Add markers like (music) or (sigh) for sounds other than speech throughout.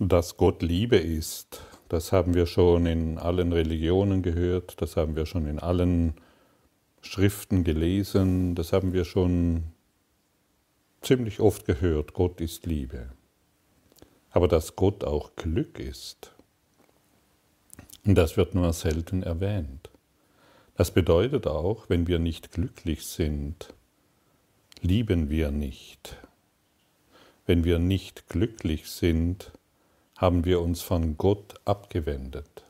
Dass Gott Liebe ist, das haben wir schon in allen Religionen gehört, das haben wir schon in allen Schriften gelesen, das haben wir schon ziemlich oft gehört, Gott ist Liebe. Aber dass Gott auch Glück ist, das wird nur selten erwähnt. Das bedeutet auch, wenn wir nicht glücklich sind, lieben wir nicht. Wenn wir nicht glücklich sind, haben wir uns von Gott abgewendet.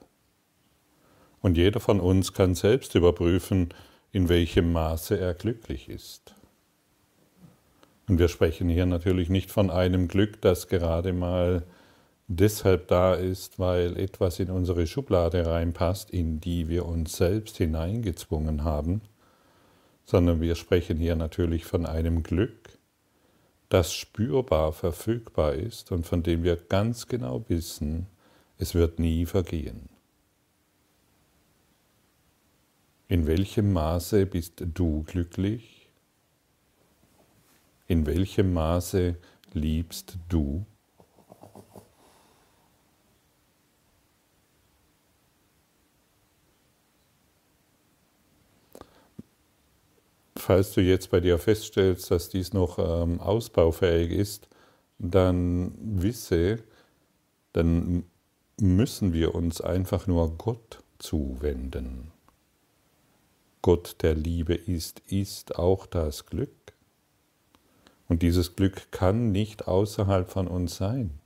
Und jeder von uns kann selbst überprüfen, in welchem Maße er glücklich ist. Und wir sprechen hier natürlich nicht von einem Glück, das gerade mal deshalb da ist, weil etwas in unsere Schublade reinpasst, in die wir uns selbst hineingezwungen haben, sondern wir sprechen hier natürlich von einem Glück, das spürbar verfügbar ist und von dem wir ganz genau wissen, es wird nie vergehen. In welchem Maße bist du glücklich? In welchem Maße liebst du? Falls du jetzt bei dir feststellst, dass dies noch ähm, ausbaufähig ist, dann wisse, dann müssen wir uns einfach nur Gott zuwenden. Gott der Liebe ist, ist auch das Glück. Und dieses Glück kann nicht außerhalb von uns sein.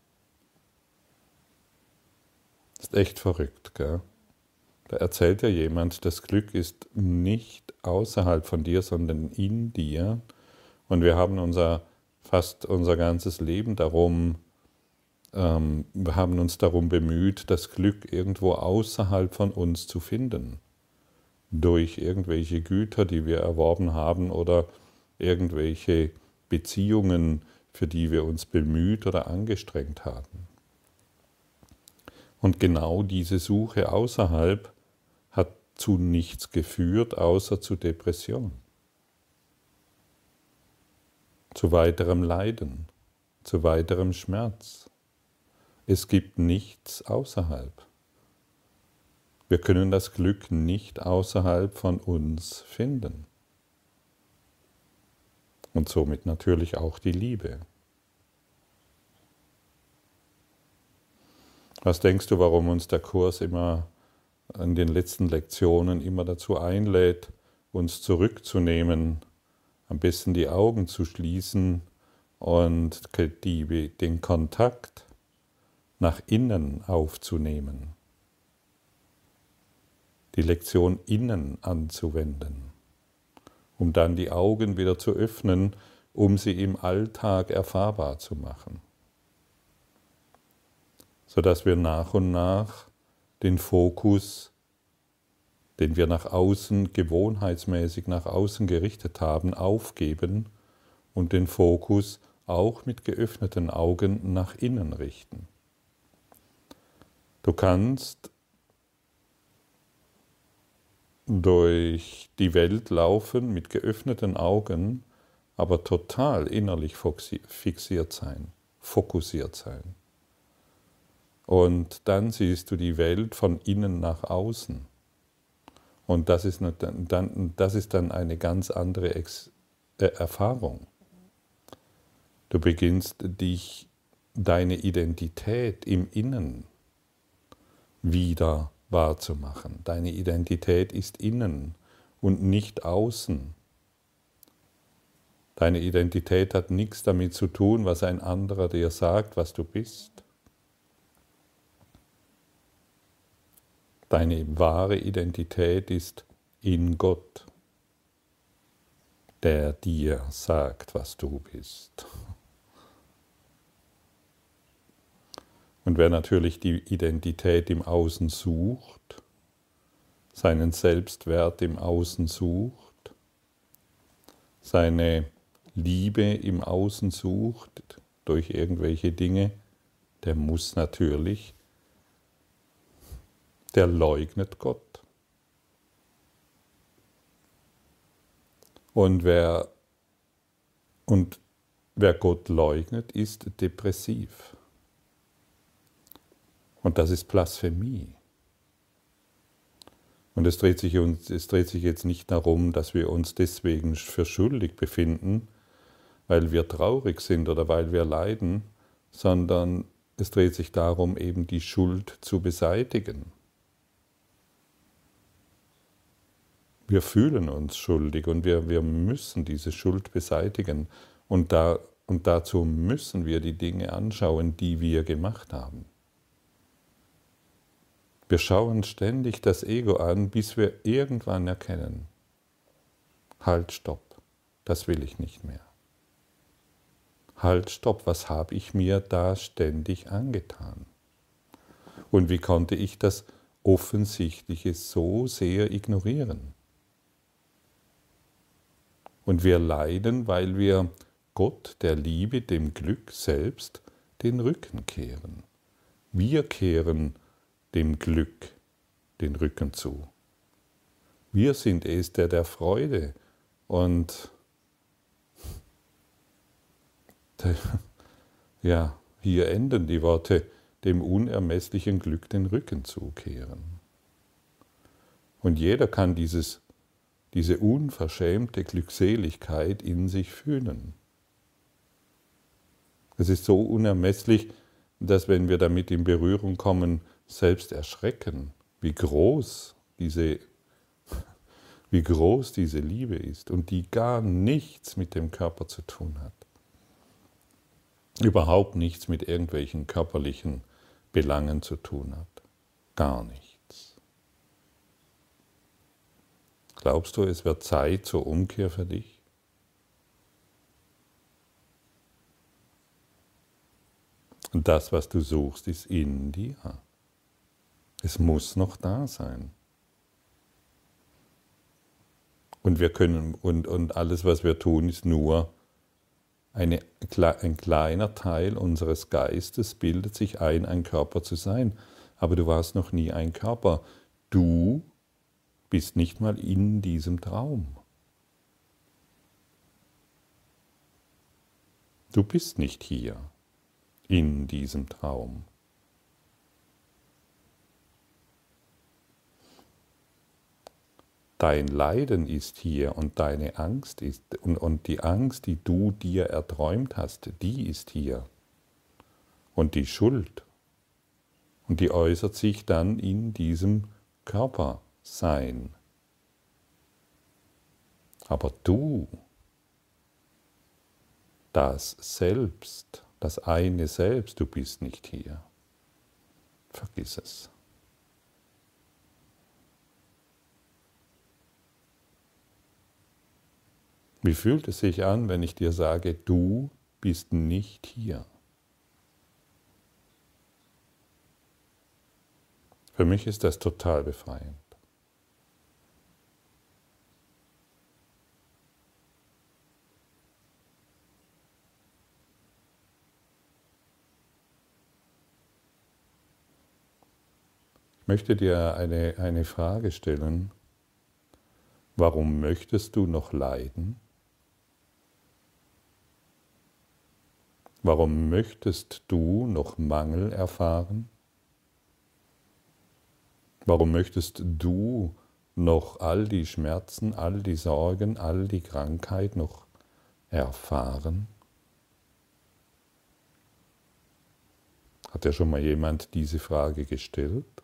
ist echt verrückt, gell? Da erzählt ja jemand, das Glück ist nicht außerhalb von dir, sondern in dir. Und wir haben unser, fast unser ganzes Leben darum, ähm, wir haben uns darum bemüht, das Glück irgendwo außerhalb von uns zu finden. Durch irgendwelche Güter, die wir erworben haben oder irgendwelche Beziehungen, für die wir uns bemüht oder angestrengt haben. Und genau diese Suche außerhalb zu nichts geführt, außer zu Depression, zu weiterem Leiden, zu weiterem Schmerz. Es gibt nichts außerhalb. Wir können das Glück nicht außerhalb von uns finden. Und somit natürlich auch die Liebe. Was denkst du, warum uns der Kurs immer in den letzten Lektionen immer dazu einlädt, uns zurückzunehmen, am besten die Augen zu schließen und die, den Kontakt nach innen aufzunehmen, die Lektion innen anzuwenden, um dann die Augen wieder zu öffnen, um sie im Alltag erfahrbar zu machen, sodass wir nach und nach den Fokus, den wir nach außen gewohnheitsmäßig nach außen gerichtet haben, aufgeben und den Fokus auch mit geöffneten Augen nach innen richten. Du kannst durch die Welt laufen mit geöffneten Augen, aber total innerlich fixiert sein, fokussiert sein. Und dann siehst du die Welt von innen nach außen. Und das ist, dann, das ist dann eine ganz andere Ex äh, Erfahrung. Du beginnst dich, deine Identität im Innen wieder wahrzumachen. Deine Identität ist innen und nicht außen. Deine Identität hat nichts damit zu tun, was ein anderer dir sagt, was du bist. Deine wahre Identität ist in Gott, der dir sagt, was du bist. Und wer natürlich die Identität im Außen sucht, seinen Selbstwert im Außen sucht, seine Liebe im Außen sucht durch irgendwelche Dinge, der muss natürlich der leugnet Gott. Und wer, und wer Gott leugnet, ist depressiv. Und das ist Blasphemie. Und es dreht, sich uns, es dreht sich jetzt nicht darum, dass wir uns deswegen für schuldig befinden, weil wir traurig sind oder weil wir leiden, sondern es dreht sich darum, eben die Schuld zu beseitigen. Wir fühlen uns schuldig und wir, wir müssen diese Schuld beseitigen. Und, da, und dazu müssen wir die Dinge anschauen, die wir gemacht haben. Wir schauen ständig das Ego an, bis wir irgendwann erkennen, halt, stopp, das will ich nicht mehr. Halt, stopp, was habe ich mir da ständig angetan? Und wie konnte ich das Offensichtliche so sehr ignorieren? Und wir leiden, weil wir Gott, der Liebe, dem Glück selbst den Rücken kehren. Wir kehren dem Glück den Rücken zu. Wir sind es, der der Freude und ja, hier enden die Worte, dem unermesslichen Glück den Rücken zukehren. Und jeder kann dieses, diese unverschämte Glückseligkeit in sich fühlen. Es ist so unermesslich, dass wenn wir damit in Berührung kommen, selbst erschrecken, wie groß diese, (laughs) wie groß diese Liebe ist und die gar nichts mit dem Körper zu tun hat. Überhaupt nichts mit irgendwelchen körperlichen Belangen zu tun hat. Gar nichts. Glaubst du, es wird Zeit zur Umkehr für dich? Und das, was du suchst, ist in dir. Es muss noch da sein. Und wir können, und, und alles, was wir tun, ist nur eine, ein kleiner Teil unseres Geistes bildet sich ein, ein Körper zu sein. Aber du warst noch nie ein Körper. Du bist nicht mal in diesem Traum. Du bist nicht hier in diesem Traum. dein Leiden ist hier und deine Angst ist und, und die Angst, die du dir erträumt hast, die ist hier. Und die Schuld. Und die äußert sich dann in diesem Körpersein. Aber du, das Selbst, das eine Selbst, du bist nicht hier. Vergiss es. Wie fühlt es sich an, wenn ich dir sage, du bist nicht hier? Für mich ist das total befreiend. Möchte dir eine, eine Frage stellen. Warum möchtest du noch leiden? Warum möchtest du noch Mangel erfahren? Warum möchtest du noch all die Schmerzen, all die Sorgen, all die Krankheit noch erfahren? Hat ja schon mal jemand diese Frage gestellt?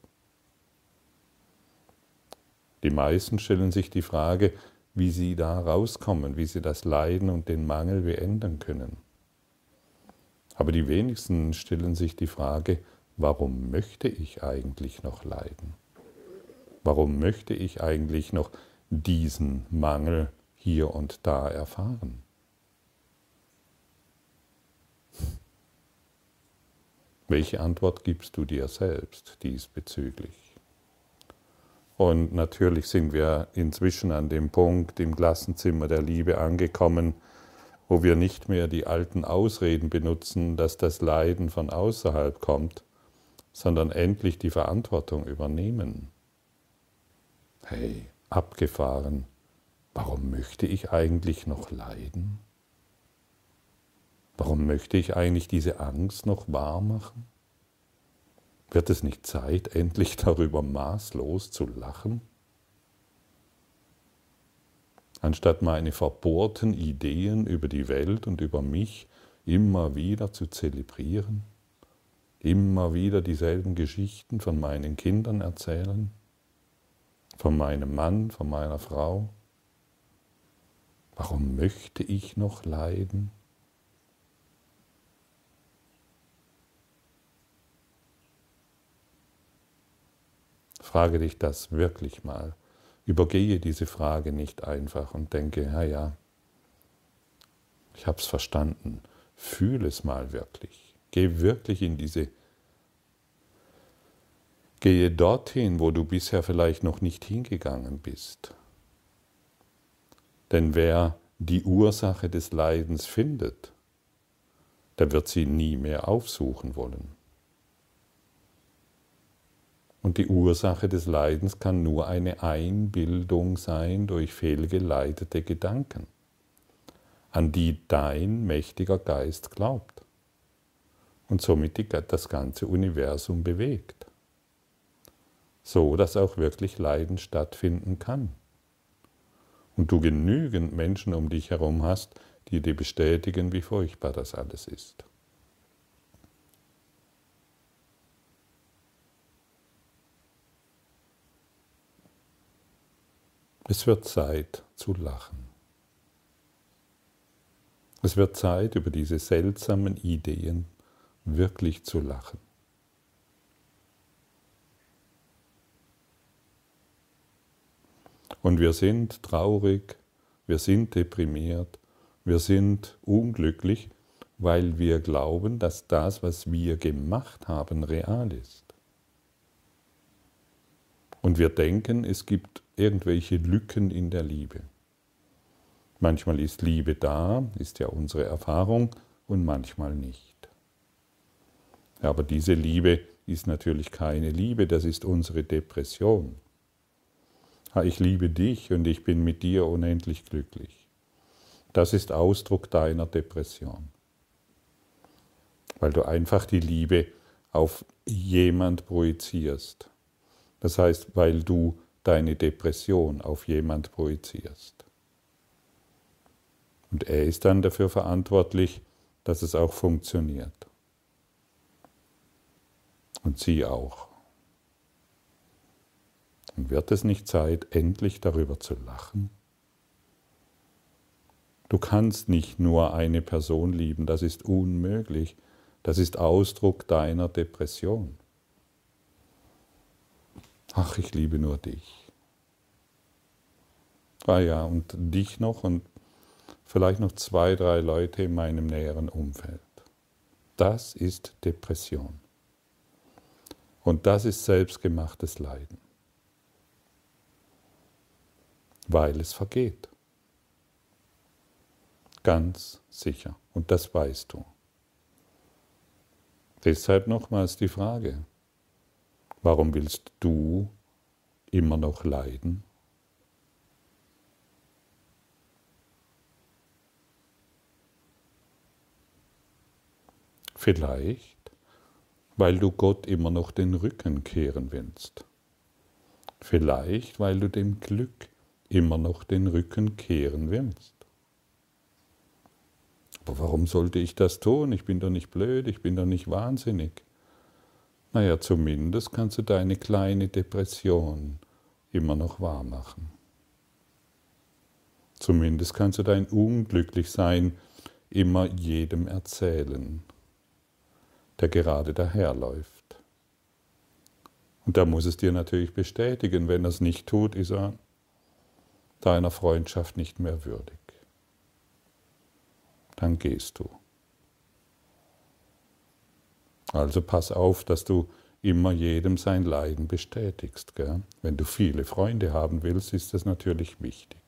Die meisten stellen sich die Frage, wie sie da rauskommen, wie sie das Leiden und den Mangel beenden können. Aber die wenigsten stellen sich die Frage, warum möchte ich eigentlich noch leiden? Warum möchte ich eigentlich noch diesen Mangel hier und da erfahren? Welche Antwort gibst du dir selbst diesbezüglich? Und natürlich sind wir inzwischen an dem Punkt im Klassenzimmer der Liebe angekommen, wo wir nicht mehr die alten Ausreden benutzen, dass das Leiden von außerhalb kommt, sondern endlich die Verantwortung übernehmen. Hey, abgefahren, warum möchte ich eigentlich noch leiden? Warum möchte ich eigentlich diese Angst noch wahr machen? Wird es nicht Zeit, (laughs) endlich darüber maßlos zu lachen? Anstatt meine verbohrten Ideen über die Welt und über mich immer wieder zu zelebrieren, immer wieder dieselben Geschichten von meinen Kindern erzählen, von meinem Mann, von meiner Frau. Warum möchte ich noch leiden? Frage dich das wirklich mal. Übergehe diese Frage nicht einfach und denke, ja, ja, ich habe es verstanden. Fühle es mal wirklich. Geh wirklich in diese Gehe dorthin, wo du bisher vielleicht noch nicht hingegangen bist. Denn wer die Ursache des Leidens findet, der wird sie nie mehr aufsuchen wollen. Und die Ursache des Leidens kann nur eine Einbildung sein durch fehlgeleitete Gedanken, an die dein mächtiger Geist glaubt und somit das ganze Universum bewegt, so dass auch wirklich Leiden stattfinden kann. Und du genügend Menschen um dich herum hast, die dir bestätigen, wie furchtbar das alles ist. Es wird Zeit zu lachen. Es wird Zeit, über diese seltsamen Ideen wirklich zu lachen. Und wir sind traurig, wir sind deprimiert, wir sind unglücklich, weil wir glauben, dass das, was wir gemacht haben, real ist. Und wir denken, es gibt irgendwelche Lücken in der Liebe. Manchmal ist Liebe da, ist ja unsere Erfahrung, und manchmal nicht. Aber diese Liebe ist natürlich keine Liebe, das ist unsere Depression. Ich liebe dich und ich bin mit dir unendlich glücklich. Das ist Ausdruck deiner Depression. Weil du einfach die Liebe auf jemand projizierst. Das heißt, weil du deine Depression auf jemand projizierst. Und er ist dann dafür verantwortlich, dass es auch funktioniert. Und sie auch. Und wird es nicht Zeit, endlich darüber zu lachen? Du kannst nicht nur eine Person lieben, das ist unmöglich. Das ist Ausdruck deiner Depression. Ach, ich liebe nur dich. Ah ja, und dich noch und vielleicht noch zwei, drei Leute in meinem näheren Umfeld. Das ist Depression. Und das ist selbstgemachtes Leiden. Weil es vergeht. Ganz sicher. Und das weißt du. Deshalb nochmals die Frage, Warum willst du immer noch leiden? Vielleicht, weil du Gott immer noch den Rücken kehren willst. Vielleicht, weil du dem Glück immer noch den Rücken kehren willst. Aber warum sollte ich das tun? Ich bin doch nicht blöd, ich bin doch nicht wahnsinnig. Naja, zumindest kannst du deine kleine Depression immer noch wahr machen. Zumindest kannst du dein Unglücklichsein immer jedem erzählen, der gerade daherläuft. Und da muss es dir natürlich bestätigen, wenn er es nicht tut, ist er deiner Freundschaft nicht mehr würdig. Dann gehst du. Also pass auf, dass du immer jedem sein Leiden bestätigst. Gell? Wenn du viele Freunde haben willst, ist das natürlich wichtig.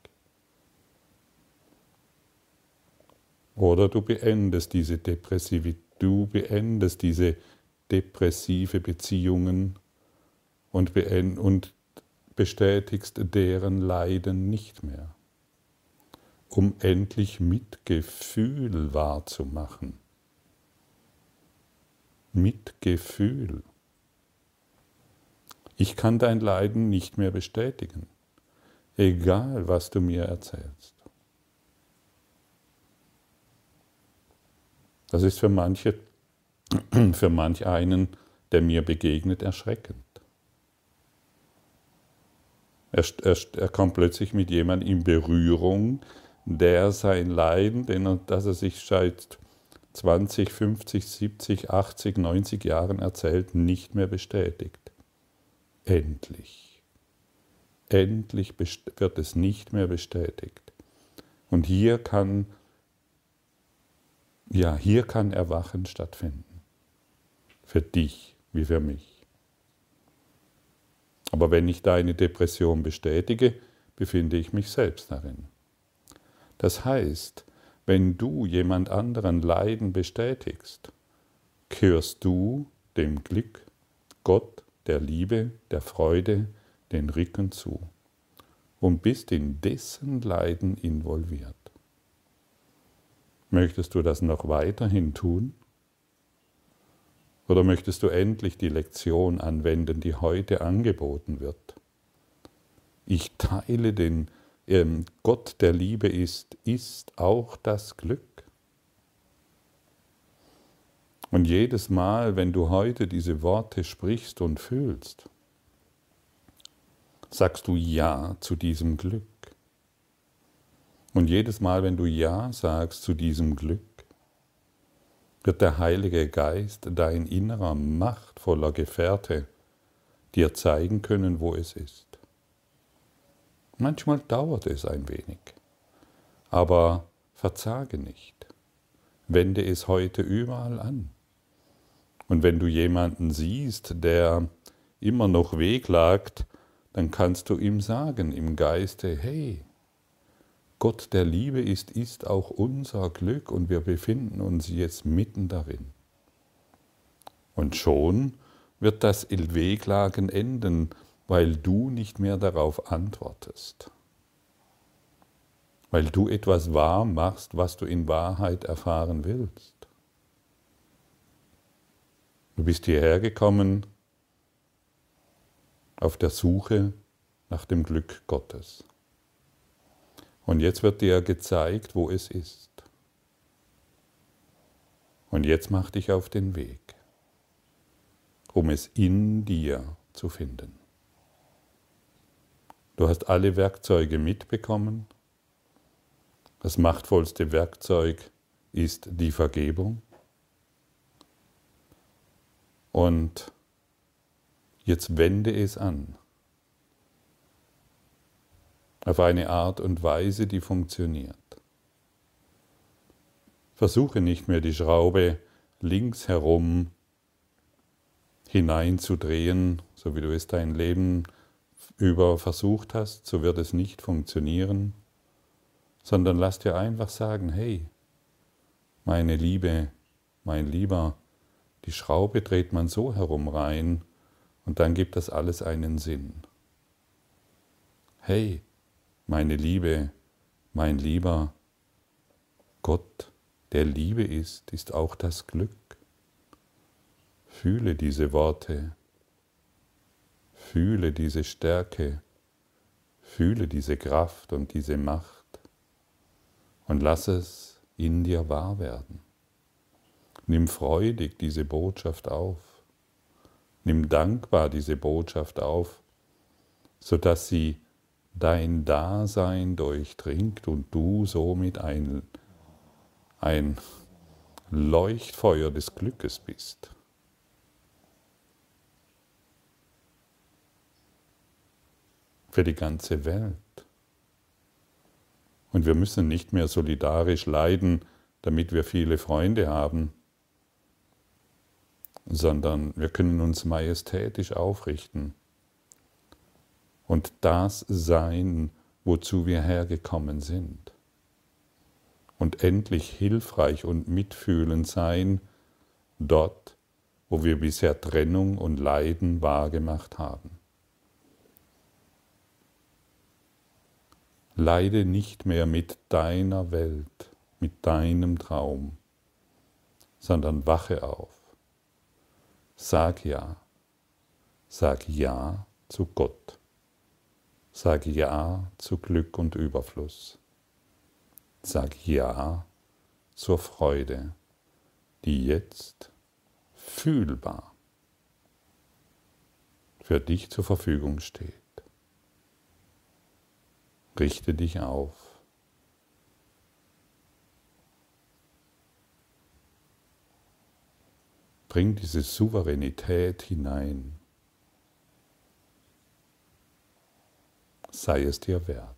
Oder du beendest diese depressive, du beendest diese depressive Beziehungen und, und bestätigst deren Leiden nicht mehr, um endlich Mitgefühl wahrzumachen. Mitgefühl. Ich kann dein Leiden nicht mehr bestätigen, egal was du mir erzählst. Das ist für manche, (clears throat) für manch einen, der mir begegnet, erschreckend. Er, er, er kommt plötzlich mit jemandem in Berührung, der sein Leiden, den, das er sich seit 20, 50, 70, 80, 90 Jahren erzählt, nicht mehr bestätigt. Endlich. Endlich wird es nicht mehr bestätigt. Und hier kann, ja, hier kann Erwachen stattfinden. Für dich wie für mich. Aber wenn ich deine Depression bestätige, befinde ich mich selbst darin. Das heißt, wenn du jemand anderen Leiden bestätigst, kehrst du dem Glück, Gott, der Liebe, der Freude den Rücken zu und bist in dessen Leiden involviert. Möchtest du das noch weiterhin tun? Oder möchtest du endlich die Lektion anwenden, die heute angeboten wird? Ich teile den ähm, Gott der Liebe ist, ist auch das Glück. Und jedes Mal, wenn du heute diese Worte sprichst und fühlst, sagst du Ja zu diesem Glück. Und jedes Mal, wenn du Ja sagst zu diesem Glück, wird der Heilige Geist, dein innerer, machtvoller Gefährte, dir zeigen können, wo es ist. Manchmal dauert es ein wenig, aber verzage nicht. Wende es heute überall an. Und wenn du jemanden siehst, der immer noch wehklagt, dann kannst du ihm sagen im Geiste, hey, Gott der Liebe ist, ist auch unser Glück und wir befinden uns jetzt mitten darin. Und schon wird das Wehklagen enden, weil du nicht mehr darauf antwortest. Weil du etwas wahr machst, was du in Wahrheit erfahren willst. Du bist hierher gekommen auf der Suche nach dem Glück Gottes. Und jetzt wird dir gezeigt, wo es ist. Und jetzt mach dich auf den Weg, um es in dir zu finden. Du hast alle Werkzeuge mitbekommen. Das machtvollste Werkzeug ist die Vergebung. Und jetzt wende es an. Auf eine Art und Weise, die funktioniert. Versuche nicht mehr die Schraube links herum hineinzudrehen, so wie du es dein Leben über versucht hast, so wird es nicht funktionieren, sondern lass dir einfach sagen, hey, meine Liebe, mein Lieber, die Schraube dreht man so herum rein und dann gibt das alles einen Sinn. Hey, meine Liebe, mein Lieber, Gott, der Liebe ist, ist auch das Glück. Fühle diese Worte Fühle diese Stärke, fühle diese Kraft und diese Macht und lass es in dir wahr werden. Nimm freudig diese Botschaft auf. Nimm dankbar diese Botschaft auf, sodass sie dein Dasein durchdringt und du somit ein, ein Leuchtfeuer des Glückes bist. Für die ganze Welt. Und wir müssen nicht mehr solidarisch leiden, damit wir viele Freunde haben, sondern wir können uns majestätisch aufrichten und das sein, wozu wir hergekommen sind. Und endlich hilfreich und mitfühlend sein dort, wo wir bisher Trennung und Leiden wahrgemacht haben. Leide nicht mehr mit deiner Welt, mit deinem Traum, sondern wache auf. Sag ja. Sag ja zu Gott. Sag Ja zu Glück und Überfluss. Sag Ja zur Freude, die jetzt fühlbar für dich zur Verfügung steht. Richte dich auf. Bring diese Souveränität hinein. Sei es dir wert.